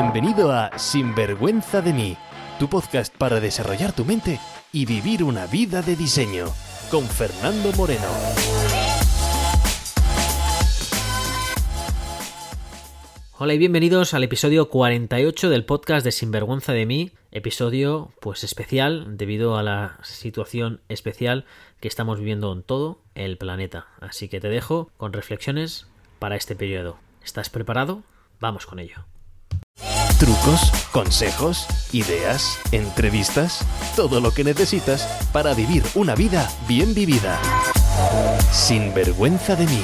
Bienvenido a Sinvergüenza de mí, tu podcast para desarrollar tu mente y vivir una vida de diseño, con Fernando Moreno. Hola y bienvenidos al episodio 48 del podcast de Sinvergüenza de mí, episodio pues especial debido a la situación especial que estamos viviendo en todo el planeta. Así que te dejo con reflexiones para este periodo. ¿Estás preparado? Vamos con ello. Trucos, consejos, ideas, entrevistas, todo lo que necesitas para vivir una vida bien vivida. Sin vergüenza de mí.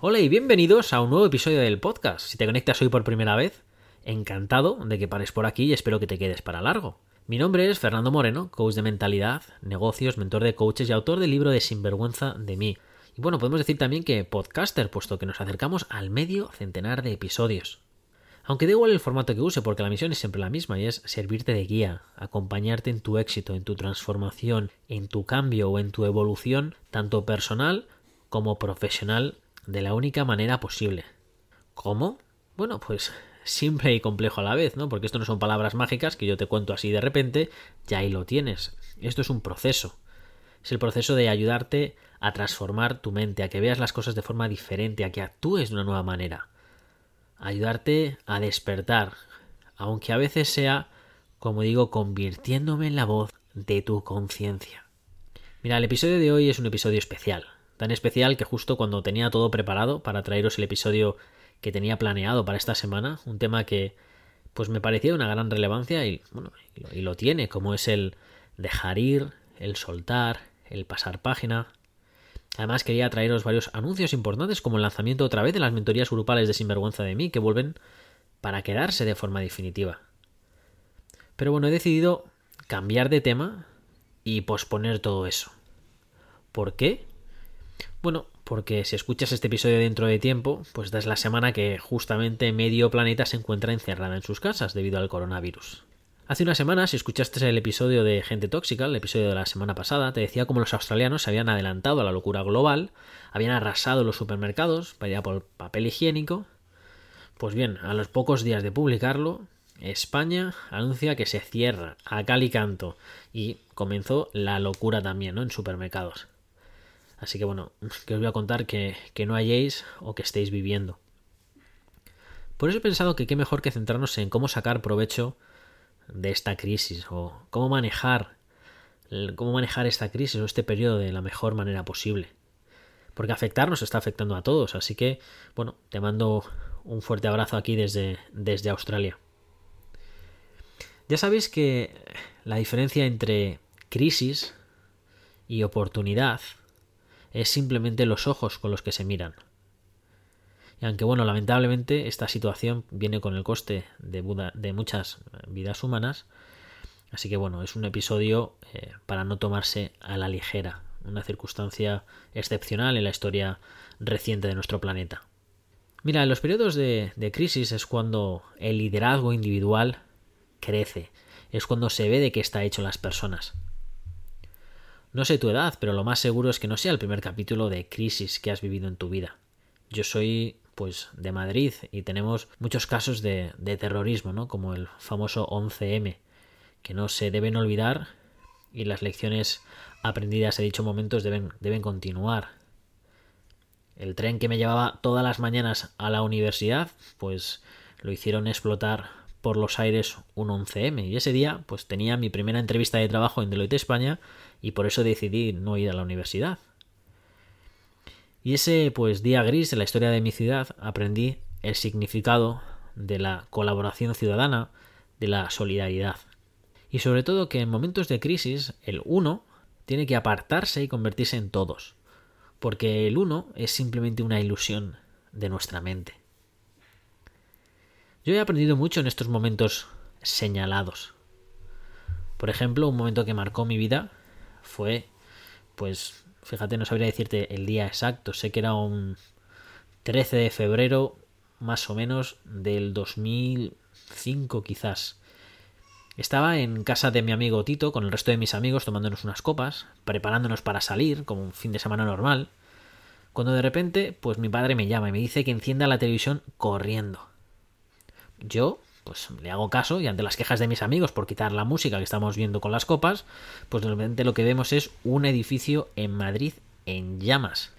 Hola y bienvenidos a un nuevo episodio del podcast. Si te conectas hoy por primera vez, encantado de que pares por aquí y espero que te quedes para largo. Mi nombre es Fernando Moreno, coach de mentalidad, negocios, mentor de coaches y autor del libro de Sinvergüenza de mí. Y bueno, podemos decir también que podcaster, puesto que nos acercamos al medio centenar de episodios. Aunque da igual el formato que use, porque la misión es siempre la misma y es servirte de guía, acompañarte en tu éxito, en tu transformación, en tu cambio o en tu evolución, tanto personal como profesional, de la única manera posible. ¿Cómo? Bueno, pues simple y complejo a la vez, ¿no? Porque esto no son palabras mágicas que yo te cuento así de repente, ya ahí lo tienes. Esto es un proceso. Es el proceso de ayudarte a transformar tu mente, a que veas las cosas de forma diferente, a que actúes de una nueva manera. Ayudarte a despertar, aunque a veces sea, como digo, convirtiéndome en la voz de tu conciencia. Mira, el episodio de hoy es un episodio especial, tan especial que justo cuando tenía todo preparado para traeros el episodio que tenía planeado para esta semana, un tema que pues me parecía de una gran relevancia y bueno, y lo tiene, como es el dejar ir, el soltar, el pasar página. Además quería traeros varios anuncios importantes como el lanzamiento otra vez de las mentorías grupales de Sinvergüenza de mí que vuelven para quedarse de forma definitiva. Pero bueno, he decidido cambiar de tema y posponer todo eso. ¿Por qué? Bueno, porque si escuchas este episodio dentro de tiempo, pues esta es la semana que justamente medio planeta se encuentra encerrada en sus casas debido al coronavirus. Hace una semana, si escuchaste el episodio de Gente Tóxica, el episodio de la semana pasada, te decía cómo los australianos se habían adelantado a la locura global, habían arrasado los supermercados para ir a por papel higiénico. Pues bien, a los pocos días de publicarlo, España anuncia que se cierra a cal y canto y comenzó la locura también ¿no? en supermercados. Así que bueno, que os voy a contar que, que no hayáis o que estéis viviendo. Por eso he pensado que qué mejor que centrarnos en cómo sacar provecho de esta crisis o cómo manejar cómo manejar esta crisis o este periodo de la mejor manera posible. Porque afectarnos está afectando a todos, así que bueno, te mando un fuerte abrazo aquí desde, desde Australia. Ya sabéis que la diferencia entre crisis y oportunidad es simplemente los ojos con los que se miran. Y aunque bueno, lamentablemente esta situación viene con el coste de, muchas vidas humanas, así que bueno, es un episodio eh, para no tomarse a la ligera, una circunstancia excepcional en la historia reciente de nuestro planeta. Mira, en los periodos de, de crisis es cuando el liderazgo individual crece, es cuando se ve de qué está hecho las personas. No sé tu edad, pero lo más seguro es que no sea el primer capítulo de crisis que has vivido en tu vida. Yo soy pues de Madrid y tenemos muchos casos de, terrorismo, ¿no? Como el famoso 11M, que no se deben olvidar y las lecciones aprendidas en dichos momentos deben, deben continuar. El tren que me llevaba todas las mañanas a la universidad, pues lo hicieron explotar por los aires un 11M y ese día pues tenía mi primera entrevista de trabajo en Deloitte España y por eso decidí no ir a la universidad. Y ese pues día gris en la historia de mi ciudad aprendí el significado de la colaboración ciudadana, de la solidaridad. Y sobre todo que en momentos de crisis el uno tiene que apartarse y convertirse en todos, porque el uno es simplemente una ilusión de nuestra mente. Yo he aprendido mucho en estos momentos señalados. Por ejemplo, un momento que marcó mi vida fue pues Fíjate, no sabría decirte el día exacto. Sé que era un 13 de febrero, más o menos, del 2005 quizás. Estaba en casa de mi amigo Tito con el resto de mis amigos tomándonos unas copas, preparándonos para salir, como un fin de semana normal, cuando de repente, pues mi padre me llama y me dice que encienda la televisión corriendo. yo pues le hago caso y ante las quejas de mis amigos por quitar la música que estamos viendo con las copas, pues realmente lo que vemos es un edificio en Madrid en llamas.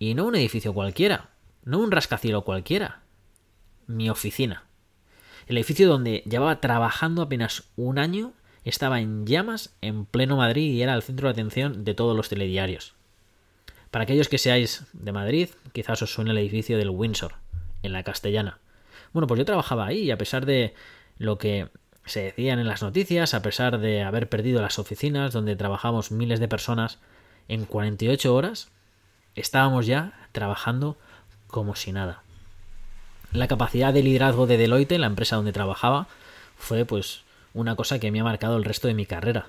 Y no un edificio cualquiera, no un rascacielo cualquiera, mi oficina. El edificio donde llevaba trabajando apenas un año estaba en llamas en pleno Madrid y era el centro de atención de todos los telediarios. Para aquellos que seáis de Madrid, quizás os suene el edificio del Windsor, en la Castellana. Bueno, pues yo trabajaba ahí y a pesar de lo que se decían en las noticias, a pesar de haber perdido las oficinas donde trabajamos miles de personas, en 48 horas estábamos ya trabajando como si nada. La capacidad de liderazgo de Deloitte, la empresa donde trabajaba, fue pues una cosa que me ha marcado el resto de mi carrera.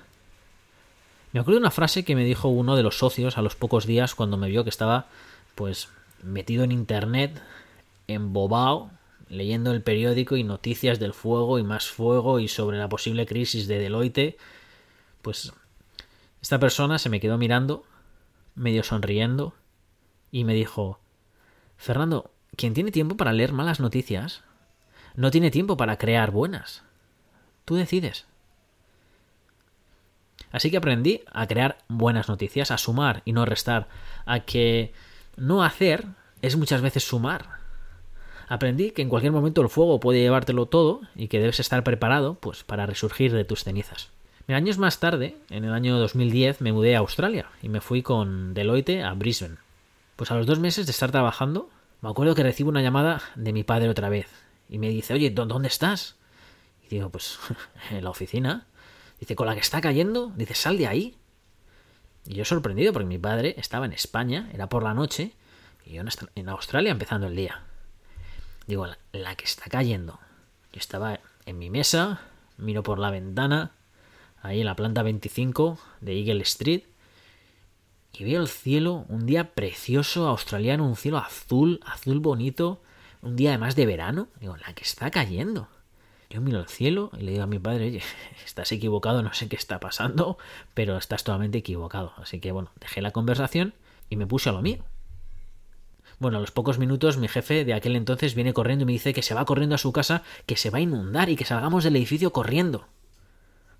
Me acuerdo de una frase que me dijo uno de los socios a los pocos días cuando me vio que estaba pues metido en internet, embobado, leyendo el periódico y noticias del fuego y más fuego y sobre la posible crisis de Deloitte, pues esta persona se me quedó mirando, medio sonriendo, y me dijo, Fernando, quien tiene tiempo para leer malas noticias, no tiene tiempo para crear buenas. Tú decides. Así que aprendí a crear buenas noticias, a sumar y no restar, a que no hacer es muchas veces sumar Aprendí que en cualquier momento el fuego puede llevártelo todo y que debes estar preparado pues para resurgir de tus cenizas. años más tarde, en el año 2010, me mudé a Australia y me fui con Deloitte a Brisbane. Pues a los dos meses de estar trabajando, me acuerdo que recibo una llamada de mi padre otra vez y me dice, oye, ¿dónde estás? Y digo, pues en la oficina. Dice, con la que está cayendo, dice, sal de ahí. Y yo sorprendido porque mi padre estaba en España, era por la noche, y yo en Australia empezando el día. Digo, la, que está cayendo. Yo estaba en mi mesa, miro por la ventana, ahí en la planta 25 de Eagle Street, y veo el cielo, un día precioso australiano, un cielo azul, azul bonito, un día además de verano. Digo, la que está cayendo. Yo miro el cielo y le digo a mi padre, oye, estás equivocado, no sé qué está pasando, pero estás totalmente equivocado. Así que bueno, dejé la conversación y me puse a lo mío. Bueno, a los pocos minutos mi jefe de aquel entonces viene corriendo y me dice que se va corriendo a su casa, que se va a inundar y que salgamos del edificio corriendo.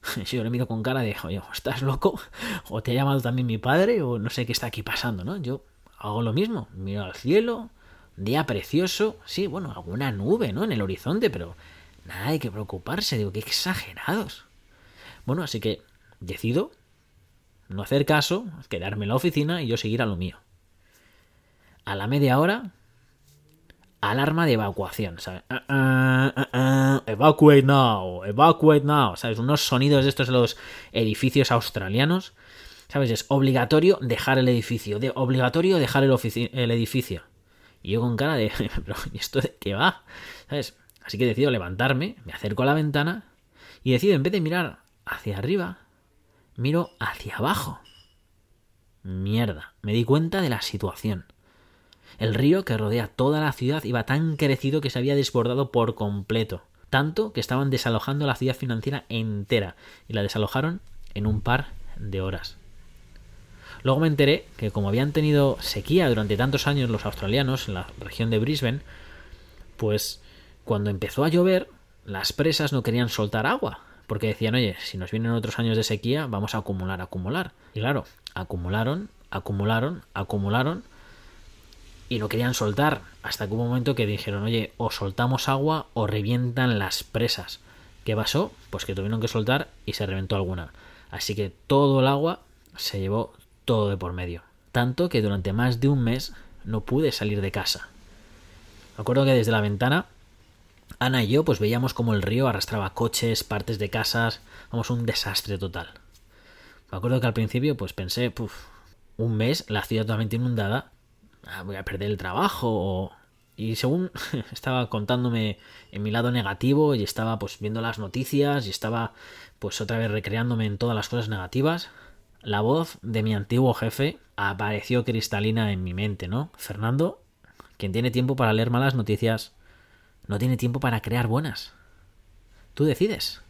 Yo le miro con cara de, oye, ¿estás loco? ¿O te ha llamado también mi padre? O no sé qué está aquí pasando, ¿no? Yo hago lo mismo, miro al cielo, día precioso, sí, bueno, alguna nube, ¿no? En el horizonte, pero nada hay que preocuparse, digo, qué exagerados. Bueno, así que decido no hacer caso, quedarme en la oficina y yo seguir a lo mío a la media hora, alarma de evacuación, ¿sabes? Uh, uh, uh, evacuate now, evacuate now, ¿sabes? Unos sonidos de estos de los edificios australianos, ¿sabes? Es obligatorio dejar el edificio, de, obligatorio dejar el, edificio. Y yo con cara de, ¿y esto de qué va? ¿Sabes? Así que decido levantarme, me acerco a la ventana y decido, en vez de mirar hacia arriba, miro hacia abajo. Mierda, me di cuenta de la situación. El río que rodea toda la ciudad iba tan crecido que se había desbordado por completo, tanto que estaban desalojando la ciudad financiera entera y la desalojaron en un par de horas. Luego me enteré que como habían tenido sequía durante tantos años los australianos en la región de Brisbane, pues cuando empezó a llover, las presas no querían soltar agua, porque decían, oye, si nos vienen otros años de sequía, vamos a acumular, acumular. Y claro, acumularon, acumularon, acumularon, y lo querían soltar. Hasta que hubo un momento que dijeron, oye, o soltamos agua o revientan las presas. ¿Qué pasó? Pues que tuvieron que soltar y se reventó alguna. Así que todo el agua se llevó todo de por medio. Tanto que durante más de un mes no pude salir de casa. Me acuerdo que desde la ventana, Ana y yo pues veíamos como el río arrastraba coches, partes de casas, vamos, un desastre total. Me acuerdo que al principio pues pensé, puf, un mes, la ciudad totalmente inundada, Ah, voy a perder el trabajo y según estaba contándome en mi lado negativo y estaba pues viendo las noticias y estaba pues otra vez recreándome en todas las cosas negativas, la voz de mi antiguo jefe apareció cristalina en mi mente, ¿no? Fernando, quien tiene tiempo para leer malas noticias, no tiene tiempo para crear buenas. Tú decides.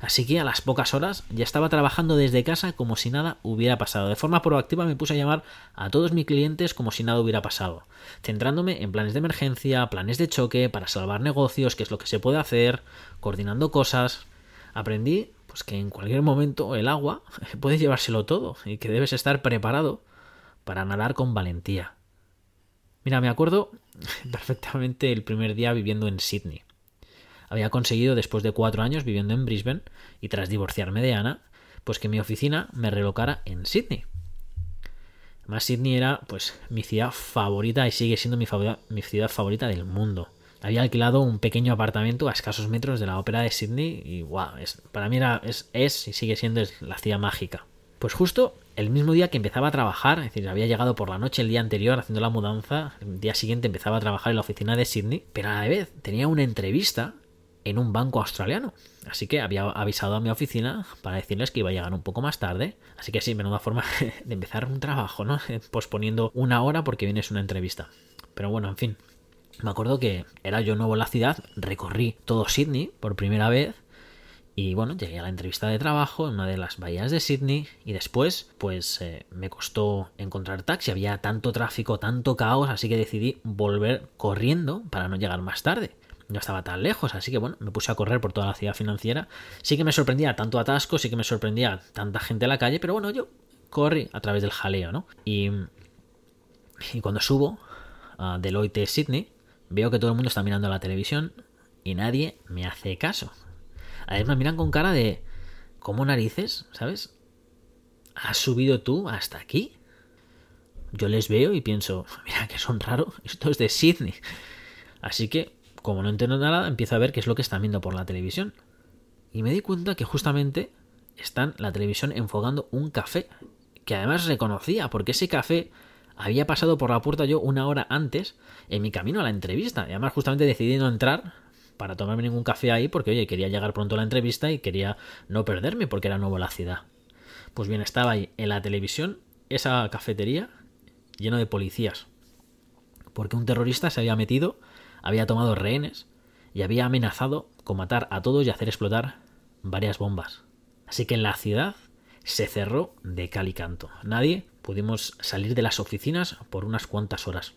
Así que a las pocas horas ya estaba trabajando desde casa como si nada hubiera pasado. De forma proactiva me puse a llamar a todos mis clientes como si nada hubiera pasado, centrándome en planes de emergencia, planes de choque, para salvar negocios, qué es lo que se puede hacer, coordinando cosas. Aprendí pues que en cualquier momento el agua puede llevárselo todo y que debes estar preparado para nadar con valentía. Mira, me acuerdo perfectamente el primer día viviendo en Sydney había conseguido después de cuatro años viviendo en Brisbane y tras divorciarme de Ana, pues que mi oficina me relocara en Sydney. Además, Sydney era pues mi ciudad favorita y sigue siendo mi, mi ciudad favorita del mundo. Había alquilado un pequeño apartamento a escasos metros de la ópera de Sydney y wow, es, para mí era, es, y sigue siendo la ciudad mágica. Pues justo el mismo día que empezaba a trabajar, es decir, había llegado por la noche el día anterior haciendo la mudanza, el día siguiente empezaba a trabajar en la oficina de Sydney, pero a la vez tenía una entrevista en un banco australiano. Así que había avisado a mi oficina para decirles que iba a llegar un poco más tarde. Así que sí, menuda forma de empezar un trabajo, ¿no? Posponiendo una hora porque vienes una entrevista. Pero bueno, en fin. Me acuerdo que era yo nuevo en la ciudad, recorrí todo Sydney por primera vez y bueno, llegué a la entrevista de trabajo en una de las bahías de Sydney y después pues eh, me costó encontrar taxi, había tanto tráfico, tanto caos, así que decidí volver corriendo para no llegar más tarde no estaba tan lejos, así que bueno, me puse a correr por toda la ciudad financiera. Sí que me sorprendía tanto atasco, sí que me sorprendía tanta gente en la calle, pero bueno, yo corrí a través del jaleo, ¿no? Y, y cuando subo a Deloitte Sydney, veo que todo el mundo está mirando la televisión y nadie me hace caso. Además miran con cara de ¿cómo narices? ¿Sabes? ¿Has subido tú hasta aquí? Yo les veo y pienso, mira que son raros, esto es de Sydney. Así que como no entiendo nada, empiezo a ver qué es lo que están viendo por la televisión. Y me di cuenta que justamente están la televisión enfocando un café, que además reconocía, porque ese café había pasado por la puerta yo una hora antes en mi camino a la entrevista. Y además justamente decidí no entrar para tomarme ningún café ahí porque, oye, quería llegar pronto a la entrevista y quería no perderme porque era nuevo la ciudad. Pues bien, estaba ahí en la televisión esa cafetería lleno de policías. Porque un terrorista se había metido había tomado rehenes y había amenazado con matar a todos y hacer explotar varias bombas. Así que en la ciudad se cerró de cal y canto. Nadie pudimos salir de las oficinas por unas cuantas horas.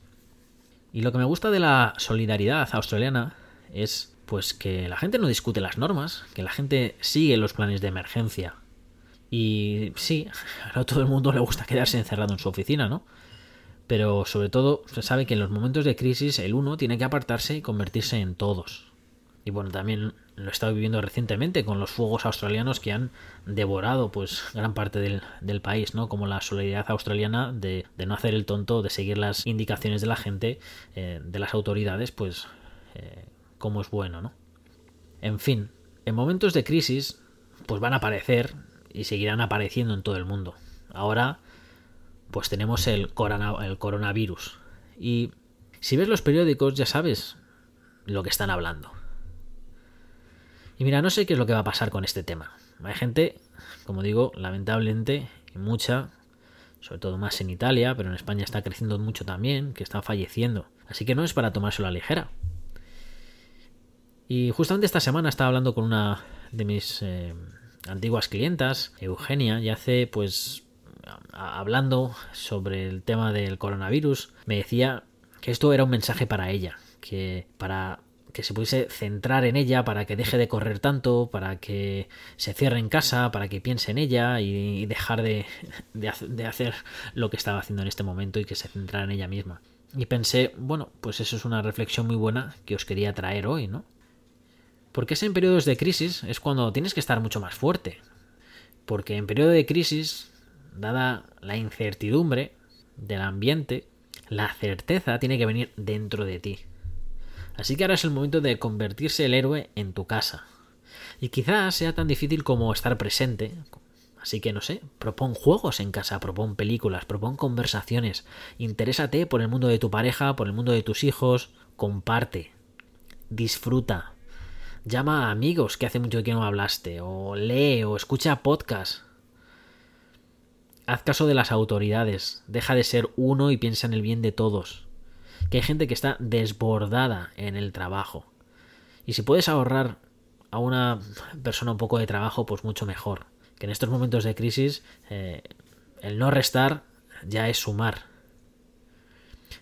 Y lo que me gusta de la solidaridad australiana es pues que la gente no discute las normas, que la gente sigue los planes de emergencia. Y sí, a todo el mundo le gusta quedarse encerrado en su oficina, ¿no? Pero sobre todo se sabe que en los momentos de crisis el uno tiene que apartarse y convertirse en todos. Y bueno, también lo he estado viviendo recientemente con los fuegos australianos que han devorado pues gran parte del, país, ¿no? Como la solidaridad australiana de, no hacer el tonto, de seguir las indicaciones de la gente, eh, de las autoridades, pues eh, como es bueno, ¿no? En fin, en momentos de crisis, pues van a aparecer y seguirán apareciendo en todo el mundo. Ahora pues tenemos el, coronavirus. Y si ves los periódicos ya sabes lo que están hablando. Y mira, no sé qué es lo que va a pasar con este tema. Hay gente, como digo, lamentablemente, y mucha, sobre todo más en Italia, pero en España está creciendo mucho también, que está falleciendo. Así que no es para tomárselo a la ligera. Y justamente esta semana estaba hablando con una de mis eh, antiguas clientas, Eugenia, y hace pues hablando sobre el tema del coronavirus, me decía que esto era un mensaje para ella, que para que se pudiese centrar en ella, para que deje de correr tanto, para que se cierre en casa, para que piense en ella y, dejar de, de, hacer lo que estaba haciendo en este momento y que se centrara en ella misma. Y pensé, bueno, pues eso es una reflexión muy buena que os quería traer hoy, ¿no? Porque es en periodos de crisis es cuando tienes que estar mucho más fuerte. Porque en periodo de crisis dada la incertidumbre del ambiente, la certeza tiene que venir dentro de ti. Así que ahora es el momento de convertirse el héroe en tu casa. Y quizás sea tan difícil como estar presente. Así que no sé, propon juegos en casa, propon películas, propon conversaciones, interésate por el mundo de tu pareja, por el mundo de tus hijos, comparte, disfruta, llama a amigos que hace mucho que no hablaste, o lee o escucha podcast. Haz caso de las autoridades, deja de ser uno y piensa en el bien de todos. Que hay gente que está desbordada en el trabajo. Y si puedes ahorrar a una persona un poco de trabajo, pues mucho mejor. Que en estos momentos de crisis, eh, el no restar ya es sumar.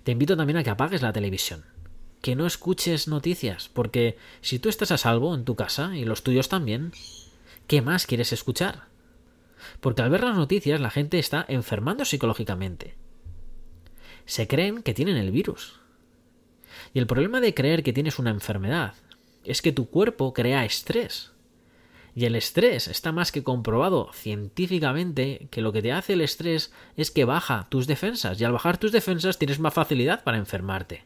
Te invito también a que apagues la televisión. Que no escuches noticias, porque si tú estás a salvo en tu casa y los tuyos también, ¿qué más quieres escuchar? Porque al ver las noticias la gente está enfermando psicológicamente. Se creen que tienen el virus. Y el problema de creer que tienes una enfermedad es que tu cuerpo crea estrés. Y el estrés está más que comprobado científicamente que lo que te hace el estrés es que baja tus defensas y al bajar tus defensas tienes más facilidad para enfermarte.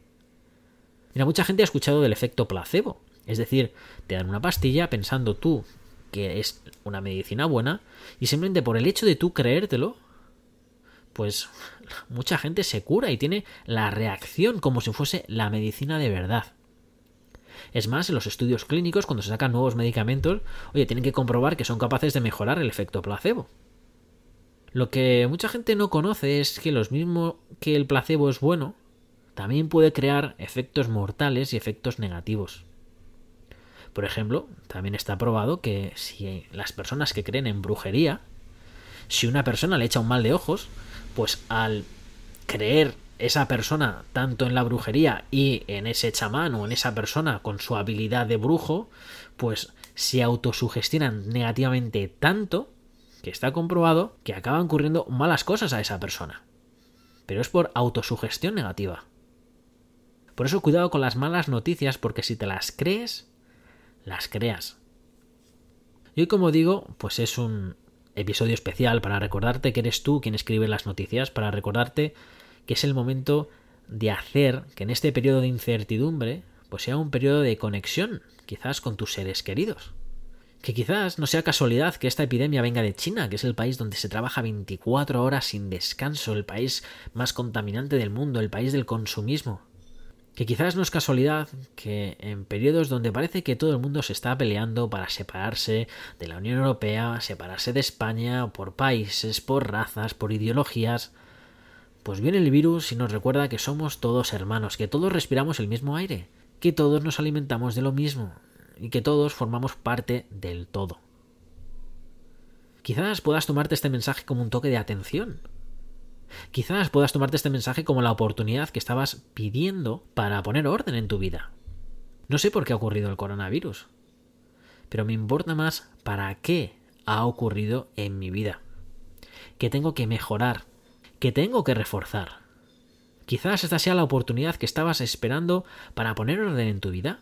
Mira, mucha gente ha escuchado del efecto placebo, es decir, te dan una pastilla pensando tú que es una medicina buena y simplemente por el hecho de tú creértelo, pues mucha gente se cura y tiene la reacción como si fuese la medicina de verdad. Es más, en los estudios clínicos, cuando se sacan nuevos medicamentos, oye, tienen que comprobar que son capaces de mejorar el efecto placebo. Lo que mucha gente no conoce es que lo mismo que el placebo es bueno, también puede crear efectos mortales y efectos negativos. Por ejemplo, también está probado que si las personas que creen en brujería, si una persona le echa un mal de ojos, pues al creer esa persona tanto en la brujería y en ese chamán o en esa persona con su habilidad de brujo, pues se autosugestionan negativamente tanto que está comprobado que acaban ocurriendo malas cosas a esa persona. Pero es por autosugestión negativa. Por eso cuidado con las malas noticias porque si te las crees, las creas. Y hoy como digo, pues es un episodio especial para recordarte que eres tú quien escribe las noticias, para recordarte que es el momento de hacer que en este periodo de incertidumbre pues sea un periodo de conexión, quizás con tus seres queridos. Que quizás no sea casualidad que esta epidemia venga de China, que es el país donde se trabaja 24 horas sin descanso, el país más contaminante del mundo, el país del consumismo. Que quizás no es casualidad que en periodos donde parece que todo el mundo se está peleando para separarse de la Unión Europea, separarse de España, por países, por razas, por ideologías, pues viene el virus y nos recuerda que somos todos hermanos, que todos respiramos el mismo aire, que todos nos alimentamos de lo mismo y que todos formamos parte del todo. Quizás puedas tomarte este mensaje como un toque de atención. Quizás puedas tomarte este mensaje como la oportunidad que estabas pidiendo para poner orden en tu vida. No sé por qué ha ocurrido el coronavirus, pero me importa más para qué ha ocurrido en mi vida. Que tengo que mejorar, que tengo que reforzar. Quizás esta sea la oportunidad que estabas esperando para poner orden en tu vida.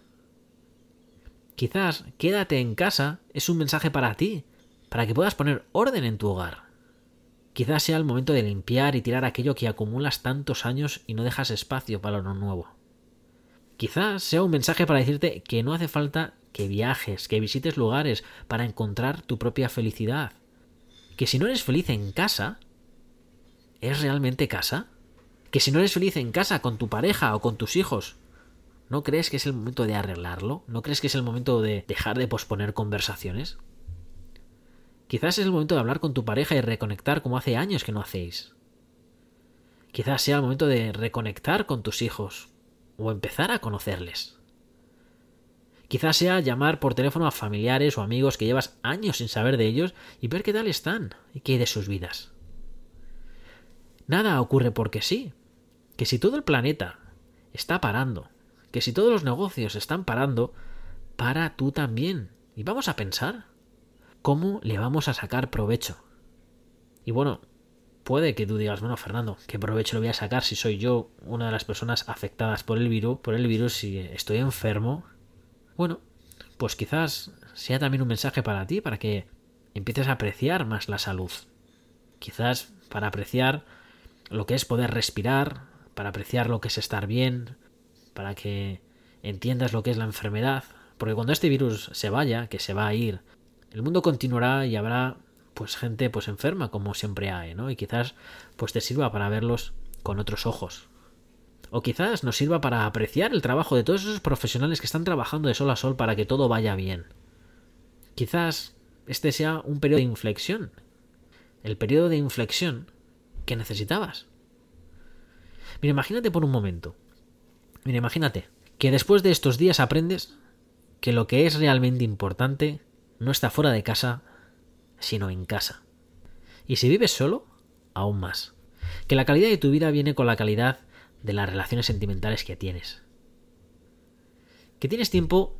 Quizás quédate en casa es un mensaje para ti, para que puedas poner orden en tu hogar. Quizás sea el momento de limpiar y tirar aquello que acumulas tantos años y no dejas espacio para lo nuevo. Quizás sea un mensaje para decirte que no hace falta que viajes, que visites lugares para encontrar tu propia felicidad. Que si no eres feliz en casa, ¿es realmente casa? Que si no eres feliz en casa con tu pareja o con tus hijos, ¿no crees que es el momento de arreglarlo? ¿No crees que es el momento de dejar de posponer conversaciones? Quizás es el momento de hablar con tu pareja y reconectar como hace años que no hacéis. Quizás sea el momento de reconectar con tus hijos o empezar a conocerles. Quizás sea llamar por teléfono a familiares o amigos que llevas años sin saber de ellos y ver qué tal están y qué hay de sus vidas. Nada ocurre porque sí. Que si todo el planeta está parando, que si todos los negocios están parando, para tú también. Y vamos a pensar cómo le vamos a sacar provecho. Y bueno, puede que tú digas, bueno, Fernando, ¿qué provecho le voy a sacar si soy yo una de las personas afectadas por el virus, por el virus si estoy enfermo? Bueno, pues quizás sea también un mensaje para ti, para que empieces a apreciar más la salud. Quizás para apreciar lo que es poder respirar, para apreciar lo que es estar bien, para que entiendas lo que es la enfermedad, porque cuando este virus se vaya, que se va a ir, el mundo continuará y habrá pues gente pues enferma como siempre hay, ¿no? Y quizás pues te sirva para verlos con otros ojos. O quizás nos sirva para apreciar el trabajo de todos esos profesionales que están trabajando de sol a sol para que todo vaya bien. Quizás este sea un periodo de inflexión. El periodo de inflexión que necesitabas. Mira, imagínate por un momento. Mira, imagínate que después de estos días aprendes que lo que es realmente importante no está fuera de casa, sino en casa. Y si vives solo, aún más. Que la calidad de tu vida viene con la calidad de las relaciones sentimentales que tienes. Que tienes tiempo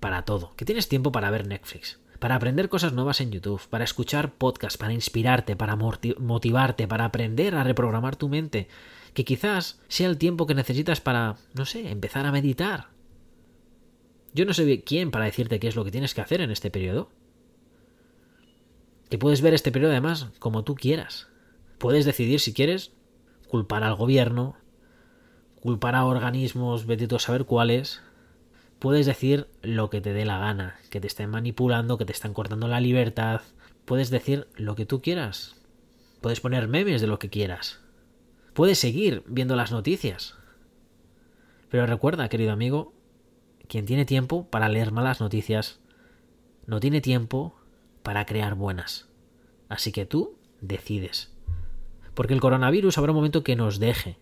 para todo, que tienes tiempo para ver Netflix, para aprender cosas nuevas en YouTube, para escuchar podcasts, para inspirarte, para motivarte, para aprender a reprogramar tu mente, que quizás sea el tiempo que necesitas para, no sé, empezar a meditar. Yo no sé quién para decirte qué es lo que tienes que hacer en este periodo. Que puedes ver este periodo además como tú quieras. Puedes decidir si quieres culpar al gobierno, culpar a organismos, vete tú a saber cuáles. Puedes decir lo que te dé la gana, que te estén manipulando, que te están cortando la libertad. Puedes decir lo que tú quieras. Puedes poner memes de lo que quieras. Puedes seguir viendo las noticias. Pero recuerda, querido amigo, quien tiene tiempo para leer malas noticias, no tiene tiempo para crear buenas. Así que tú decides. Porque el coronavirus habrá un momento que nos deje.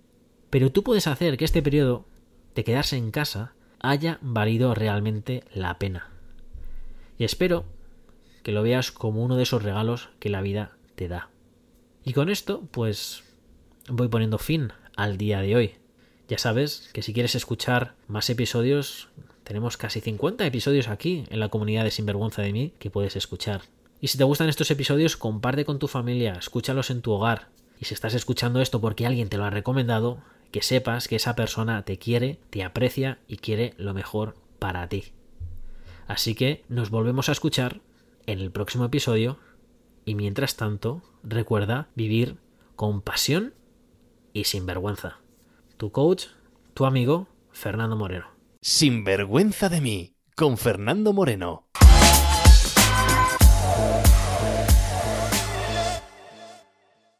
Pero tú puedes hacer que este periodo de quedarse en casa haya valido realmente la pena. Y espero que lo veas como uno de esos regalos que la vida te da. Y con esto, pues voy poniendo fin al día de hoy. Ya sabes que si quieres escuchar más episodios, tenemos casi 50 episodios aquí en la comunidad de Sinvergüenza de mí que puedes escuchar. Y si te gustan estos episodios, comparte con tu familia, escúchalos en tu hogar. Y si estás escuchando esto porque alguien te lo ha recomendado, que sepas que esa persona te quiere, te aprecia y quiere lo mejor para ti. Así que nos volvemos a escuchar en el próximo episodio y mientras tanto, recuerda vivir con pasión y sin vergüenza. Tu coach, tu amigo, Fernando Moreno. Sin vergüenza de mí, con Fernando Moreno.